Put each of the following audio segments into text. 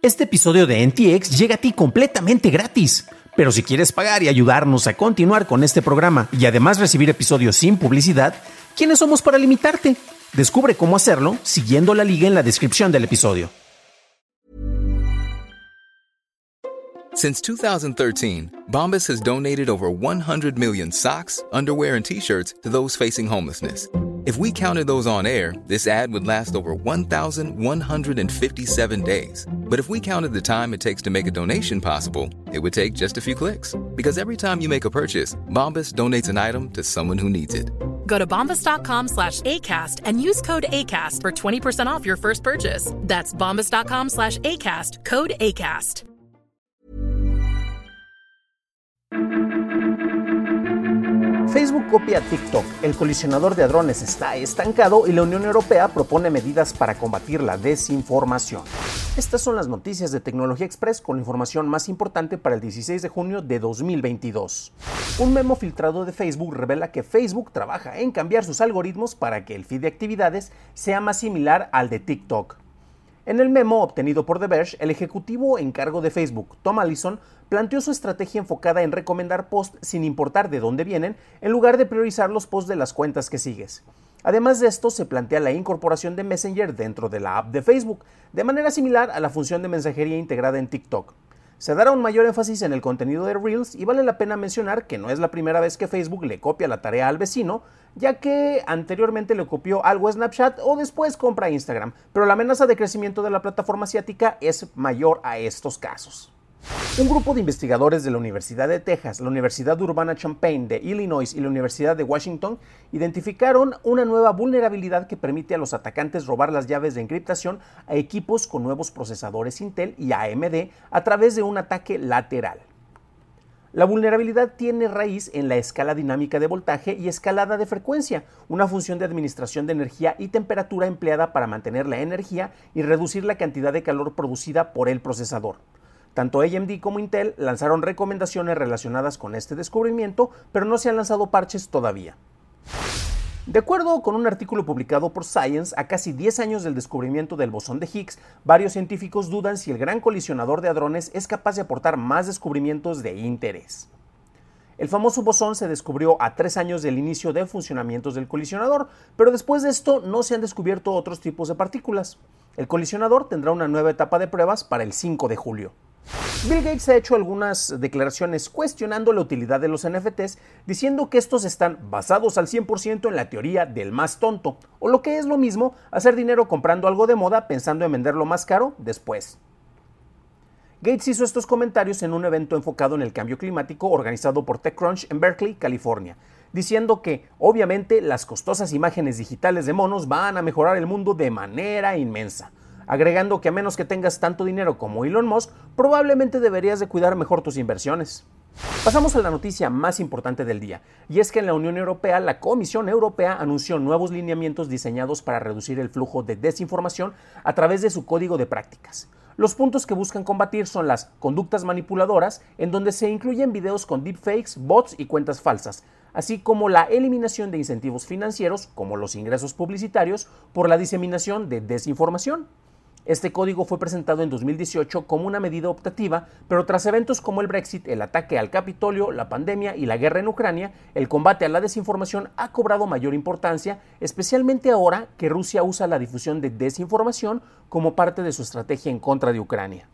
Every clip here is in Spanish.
Este episodio de NTX llega a ti completamente gratis. Pero si quieres pagar y ayudarnos a continuar con este programa y además recibir episodios sin publicidad, ¿quiénes somos para limitarte? Descubre cómo hacerlo siguiendo la liga en la descripción del episodio. Since 2013, Bombas has donated over 100 million socks, underwear, and t-shirts to those facing homelessness. If we counted those on air, this ad would last over 1,157 days. But if we counted the time it takes to make a donation possible, it would take just a few clicks. Because every time you make a purchase, Bombas donates an item to someone who needs it. Go to bombas.com slash ACAST and use code ACAST for 20% off your first purchase. That's bombas.com slash ACAST, code ACAST. Facebook copia TikTok, el colisionador de hadrones está estancado y la Unión Europea propone medidas para combatir la desinformación. Estas son las noticias de Tecnología Express con la información más importante para el 16 de junio de 2022. Un memo filtrado de Facebook revela que Facebook trabaja en cambiar sus algoritmos para que el feed de actividades sea más similar al de TikTok. En el memo obtenido por The Verge, el ejecutivo en cargo de Facebook, Tom Allison, planteó su estrategia enfocada en recomendar posts sin importar de dónde vienen, en lugar de priorizar los posts de las cuentas que sigues. Además de esto, se plantea la incorporación de Messenger dentro de la app de Facebook, de manera similar a la función de mensajería integrada en TikTok. Se dará un mayor énfasis en el contenido de Reels y vale la pena mencionar que no es la primera vez que Facebook le copia la tarea al vecino, ya que anteriormente le copió algo a Snapchat o después compra Instagram, pero la amenaza de crecimiento de la plataforma asiática es mayor a estos casos. Un grupo de investigadores de la Universidad de Texas, la Universidad Urbana Champaign de Illinois y la Universidad de Washington identificaron una nueva vulnerabilidad que permite a los atacantes robar las llaves de encriptación a equipos con nuevos procesadores Intel y AMD a través de un ataque lateral. La vulnerabilidad tiene raíz en la escala dinámica de voltaje y escalada de frecuencia, una función de administración de energía y temperatura empleada para mantener la energía y reducir la cantidad de calor producida por el procesador. Tanto AMD como Intel lanzaron recomendaciones relacionadas con este descubrimiento, pero no se han lanzado parches todavía. De acuerdo con un artículo publicado por Science, a casi 10 años del descubrimiento del bosón de Higgs, varios científicos dudan si el gran colisionador de hadrones es capaz de aportar más descubrimientos de interés. El famoso bosón se descubrió a tres años del inicio de funcionamientos del colisionador, pero después de esto no se han descubierto otros tipos de partículas. El colisionador tendrá una nueva etapa de pruebas para el 5 de julio. Bill Gates ha hecho algunas declaraciones cuestionando la utilidad de los NFTs, diciendo que estos están basados al 100% en la teoría del más tonto, o lo que es lo mismo, hacer dinero comprando algo de moda pensando en venderlo más caro después. Gates hizo estos comentarios en un evento enfocado en el cambio climático organizado por TechCrunch en Berkeley, California, diciendo que obviamente las costosas imágenes digitales de monos van a mejorar el mundo de manera inmensa agregando que a menos que tengas tanto dinero como Elon Musk, probablemente deberías de cuidar mejor tus inversiones. Pasamos a la noticia más importante del día, y es que en la Unión Europea la Comisión Europea anunció nuevos lineamientos diseñados para reducir el flujo de desinformación a través de su código de prácticas. Los puntos que buscan combatir son las conductas manipuladoras, en donde se incluyen videos con deepfakes, bots y cuentas falsas, así como la eliminación de incentivos financieros, como los ingresos publicitarios, por la diseminación de desinformación. Este código fue presentado en 2018 como una medida optativa, pero tras eventos como el Brexit, el ataque al Capitolio, la pandemia y la guerra en Ucrania, el combate a la desinformación ha cobrado mayor importancia, especialmente ahora que Rusia usa la difusión de desinformación como parte de su estrategia en contra de Ucrania.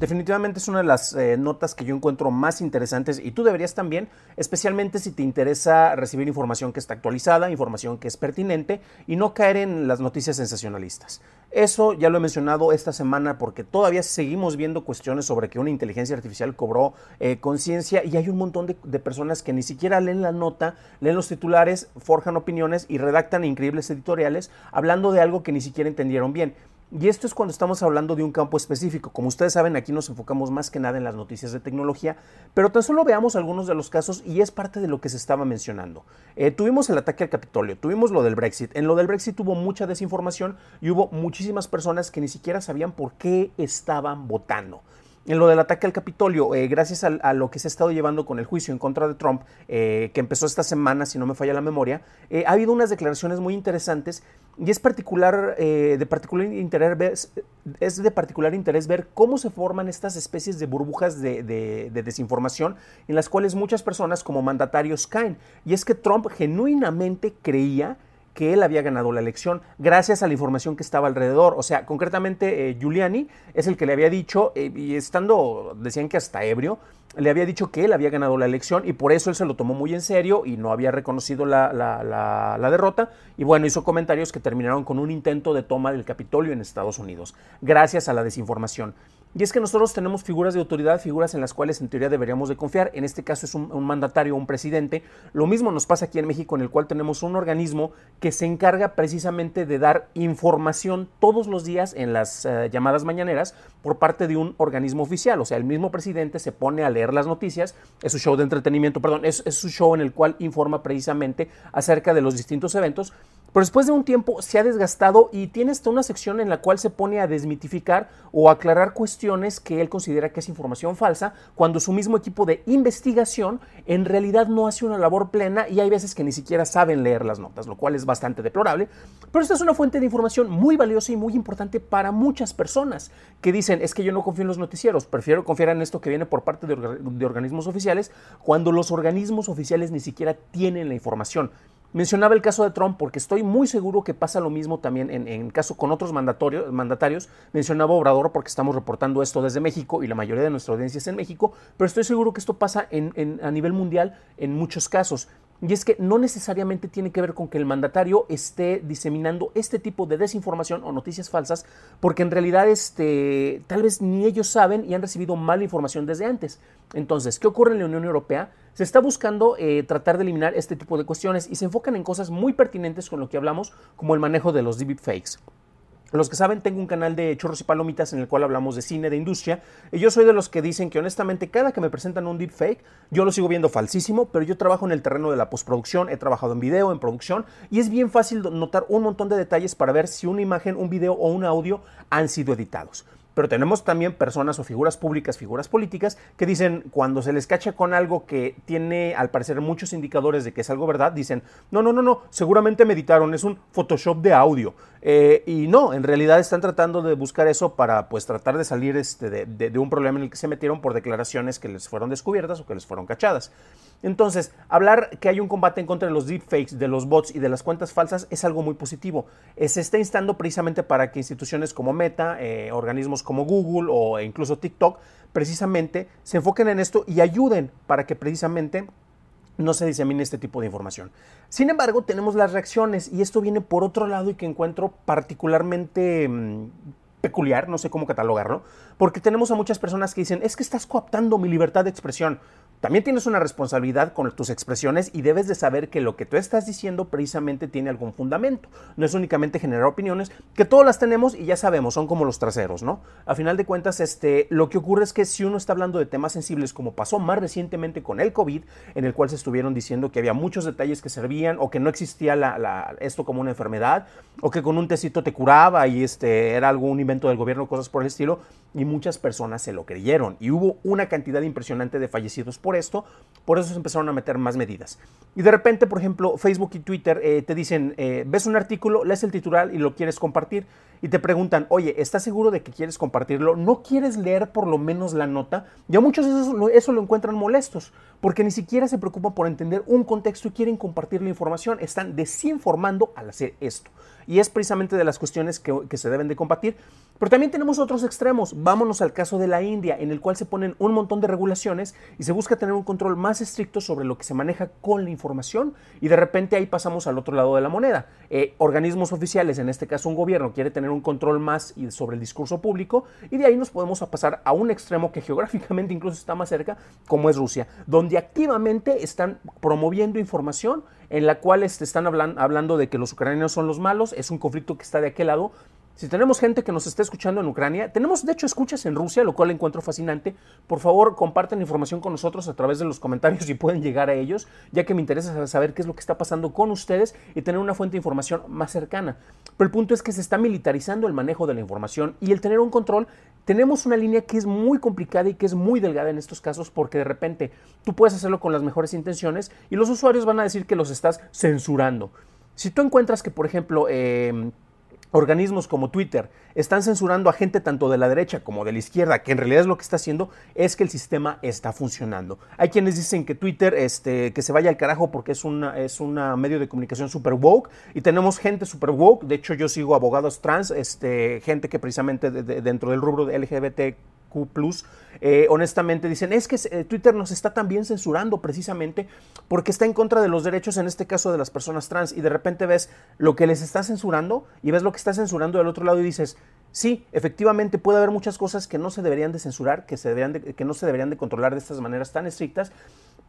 Definitivamente es una de las eh, notas que yo encuentro más interesantes y tú deberías también, especialmente si te interesa recibir información que está actualizada, información que es pertinente y no caer en las noticias sensacionalistas. Eso ya lo he mencionado esta semana porque todavía seguimos viendo cuestiones sobre que una inteligencia artificial cobró eh, conciencia y hay un montón de, de personas que ni siquiera leen la nota, leen los titulares, forjan opiniones y redactan increíbles editoriales hablando de algo que ni siquiera entendieron bien. Y esto es cuando estamos hablando de un campo específico. Como ustedes saben, aquí nos enfocamos más que nada en las noticias de tecnología, pero tan solo veamos algunos de los casos y es parte de lo que se estaba mencionando. Eh, tuvimos el ataque al Capitolio, tuvimos lo del Brexit. En lo del Brexit hubo mucha desinformación y hubo muchísimas personas que ni siquiera sabían por qué estaban votando. En lo del ataque al Capitolio, eh, gracias a, lo que se ha estado llevando con el juicio en contra de Trump, eh, que empezó esta semana, si no me falla la memoria, eh, ha habido unas declaraciones muy interesantes y es particular, de particular interés, es de particular interés ver cómo se forman estas especies de burbujas de, de desinformación en las cuales muchas personas como mandatarios caen. Y es que Trump genuinamente creía que él había ganado la elección gracias a la información que estaba alrededor. O sea, concretamente eh, Giuliani es el que le había dicho, eh, y estando, decían que hasta ebrio, le había dicho que él había ganado la elección y por eso él se lo tomó muy en serio y no había reconocido la, la, derrota. Y bueno, hizo comentarios que terminaron con un intento de toma del Capitolio en Estados Unidos, gracias a la desinformación. Y es que nosotros tenemos figuras de autoridad, figuras en las cuales en teoría deberíamos de confiar. En este caso es un, mandatario, un presidente. Lo mismo nos pasa aquí en México, en el cual tenemos un organismo que se encarga precisamente de dar información todos los días en las eh, llamadas mañaneras por parte de un organismo oficial. O sea, el mismo presidente se pone a leer las noticias, es su show de entretenimiento, perdón, es, es su show en el cual informa precisamente acerca de los distintos eventos pero después de un tiempo se ha desgastado y tiene hasta una sección en la cual se pone a desmitificar o aclarar cuestiones que él considera que es información falsa, cuando su mismo equipo de investigación en realidad no hace una labor plena y hay veces que ni siquiera saben leer las notas, lo cual es bastante deplorable. Pero esta es una fuente de información muy valiosa y muy importante para muchas personas que dicen, es que yo no confío en los noticieros, prefiero confiar en esto que viene por parte de, de organismos oficiales, cuando los organismos oficiales ni siquiera tienen la información. Mencionaba el caso de Trump porque estoy muy seguro que pasa lo mismo también en, en caso con otros mandatarios. Mencionaba Obrador porque estamos reportando esto desde México y la mayoría de nuestra audiencia es en México, pero estoy seguro que esto pasa en, a nivel mundial en muchos casos. Y es que no necesariamente tiene que ver con que el mandatario esté diseminando este tipo de desinformación o noticias falsas, porque en realidad este, tal vez ni ellos saben y han recibido mala información desde antes. Entonces, ¿qué ocurre en la Unión Europea? Se está buscando eh, tratar de eliminar este tipo de cuestiones y se enfocan en cosas muy pertinentes con lo que hablamos, como el manejo de los deepfakes. Los que saben, tengo un canal de chorros y palomitas en el cual hablamos de cine, de industria, y yo soy de los que dicen que honestamente cada que me presentan un deepfake, yo lo sigo viendo falsísimo, pero yo trabajo en el terreno de la postproducción, he trabajado en video, en producción, y es bien fácil notar un montón de detalles para ver si una imagen, un video o un audio han sido editados. Pero tenemos también personas o figuras públicas, figuras políticas, que dicen, cuando se les cacha con algo que tiene al parecer muchos indicadores de que es algo verdad, dicen, no, no, no, no, seguramente meditaron, es un Photoshop de audio. Eh, y no, en realidad están tratando de buscar eso para pues tratar de salir este, de, un problema en el que se metieron por declaraciones que les fueron descubiertas o que les fueron cachadas. Entonces, hablar que hay un combate en contra de los deepfakes, de los bots y de las cuentas falsas es algo muy positivo. Se está instando precisamente para que instituciones como Meta, eh, organismos como Google o incluso TikTok, precisamente se enfoquen en esto y ayuden para que precisamente no se disemine este tipo de información. Sin embargo, tenemos las reacciones y esto viene por otro lado y que encuentro particularmente mm, peculiar, no sé cómo catalogarlo, porque tenemos a muchas personas que dicen, es que estás cooptando mi libertad de expresión. También tienes una responsabilidad con tus expresiones y debes de saber que lo que tú estás diciendo precisamente tiene algún fundamento. No es únicamente generar opiniones, que todas las tenemos y ya sabemos, son como los traseros, ¿no? A final de cuentas, este, lo que ocurre es que si uno está hablando de temas sensibles, como pasó más recientemente con el COVID, en el cual se estuvieron diciendo que había muchos detalles que servían o que no existía esto como una enfermedad, o que con un tecito te curaba y este, era algún invento del gobierno, cosas por el estilo, y muchas personas se lo creyeron. Y hubo una cantidad impresionante de fallecidos por esto, por eso se empezaron a meter más medidas. Y de repente, por ejemplo, Facebook y Twitter eh, te dicen, eh, ves un artículo, lees el titular y lo quieres compartir, y te preguntan, oye, ¿estás seguro de que quieres compartirlo? ¿No quieres leer por lo menos la nota? Ya muchos eso, eso lo encuentran molestos, porque ni siquiera se preocupan por entender un contexto y quieren compartir la información, están desinformando al hacer esto. Y es precisamente de las cuestiones que, que se deben de combatir. Pero también tenemos otros extremos. Vámonos al caso de la India, en el cual se ponen un montón de regulaciones y se busca tener un control más estricto sobre lo que se maneja con la información. Y de repente ahí pasamos al otro lado de la moneda. Eh, organismos oficiales, en este caso un gobierno, quiere tener un control más sobre el discurso público. Y de ahí nos podemos pasar a un extremo que geográficamente incluso está más cerca, como es Rusia, donde activamente están promoviendo información en la cual este, están hablando de que los ucranianos son los malos, es un conflicto que está de aquel lado, si tenemos gente que nos está escuchando en Ucrania, tenemos de hecho escuchas en Rusia, lo cual encuentro fascinante. Por favor, compartan información con nosotros a través de los comentarios si pueden llegar a ellos, ya que me interesa saber qué es lo que está pasando con ustedes y tener una fuente de información más cercana. Pero el punto es que se está militarizando el manejo de la información y el tener un control tenemos una línea que es muy complicada y que es muy delgada en estos casos porque de repente tú puedes hacerlo con las mejores intenciones y los usuarios van a decir que los estás censurando. Si tú encuentras que, por ejemplo, eh, organismos como Twitter están censurando a gente tanto de la derecha como de la izquierda, que en realidad es lo que está haciendo es que el sistema está funcionando. Hay quienes dicen que Twitter este, que se vaya al carajo porque es una es medio de comunicación super woke y tenemos gente super woke, de hecho yo sigo abogados trans, este, gente que precisamente dentro del rubro de LGBT Q+, eh, honestamente dicen, es que eh, Twitter nos está también censurando precisamente porque está en contra de los derechos, en este caso de las personas trans, y de repente ves lo que les está censurando y ves lo que está censurando del otro lado y dices, sí, efectivamente puede haber muchas cosas que no se deberían de censurar, que, se deberían que no se deberían de controlar de estas maneras tan estrictas,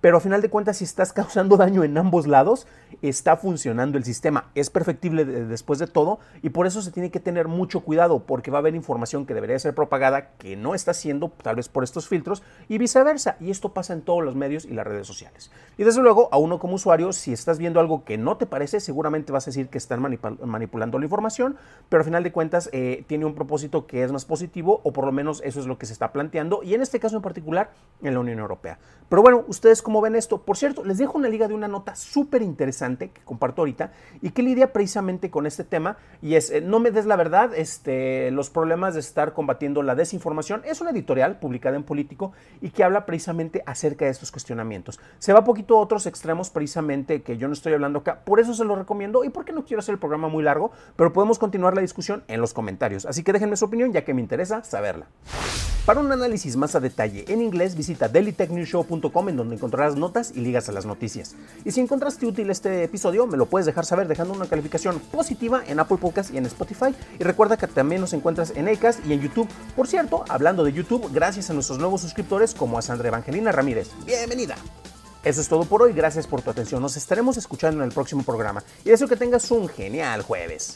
pero a final de cuentas, si estás causando daño en ambos lados, está funcionando el sistema. Es perfectible después de todo y por eso se tiene que tener mucho cuidado porque va a haber información que debería ser propagada que no está siendo, tal vez por estos filtros, y viceversa. Y esto pasa en todos los medios y las redes sociales. Y desde luego, a uno como usuario, si estás viendo algo que no te parece, seguramente vas a decir que están manipulando la información, pero a final de cuentas eh, tiene un propósito que es más positivo o por lo menos eso es lo que se está planteando y en este caso en particular en la Unión Europea. Pero bueno, ustedes ven esto. Por cierto, les dejo una liga de una nota súper interesante que comparto ahorita y que lidia precisamente con este tema y es eh, No me des la verdad, este, los problemas de estar combatiendo la desinformación. Es una editorial publicada en Político y que habla precisamente acerca de estos cuestionamientos. Se va poquito a otros extremos precisamente que yo no estoy hablando acá, por eso se lo recomiendo y porque no quiero hacer el programa muy largo, pero podemos continuar la discusión en los comentarios. Así que déjenme su opinión ya que me interesa saberla. Para un análisis más a detalle en inglés, visita dailytechnewshow.com en donde encontrarás notas y ligas a las noticias. Y si encontraste útil este episodio, me lo puedes dejar saber dejando una calificación positiva en Apple Podcast y en Spotify. Y recuerda que también nos encuentras en Acast y en YouTube. Por cierto, hablando de YouTube, gracias a nuestros nuevos suscriptores como a Sandra Evangelina Ramírez. Bienvenida. Eso es todo por hoy, gracias por tu atención. Nos estaremos escuchando en el próximo programa y deseo que tengas un genial jueves.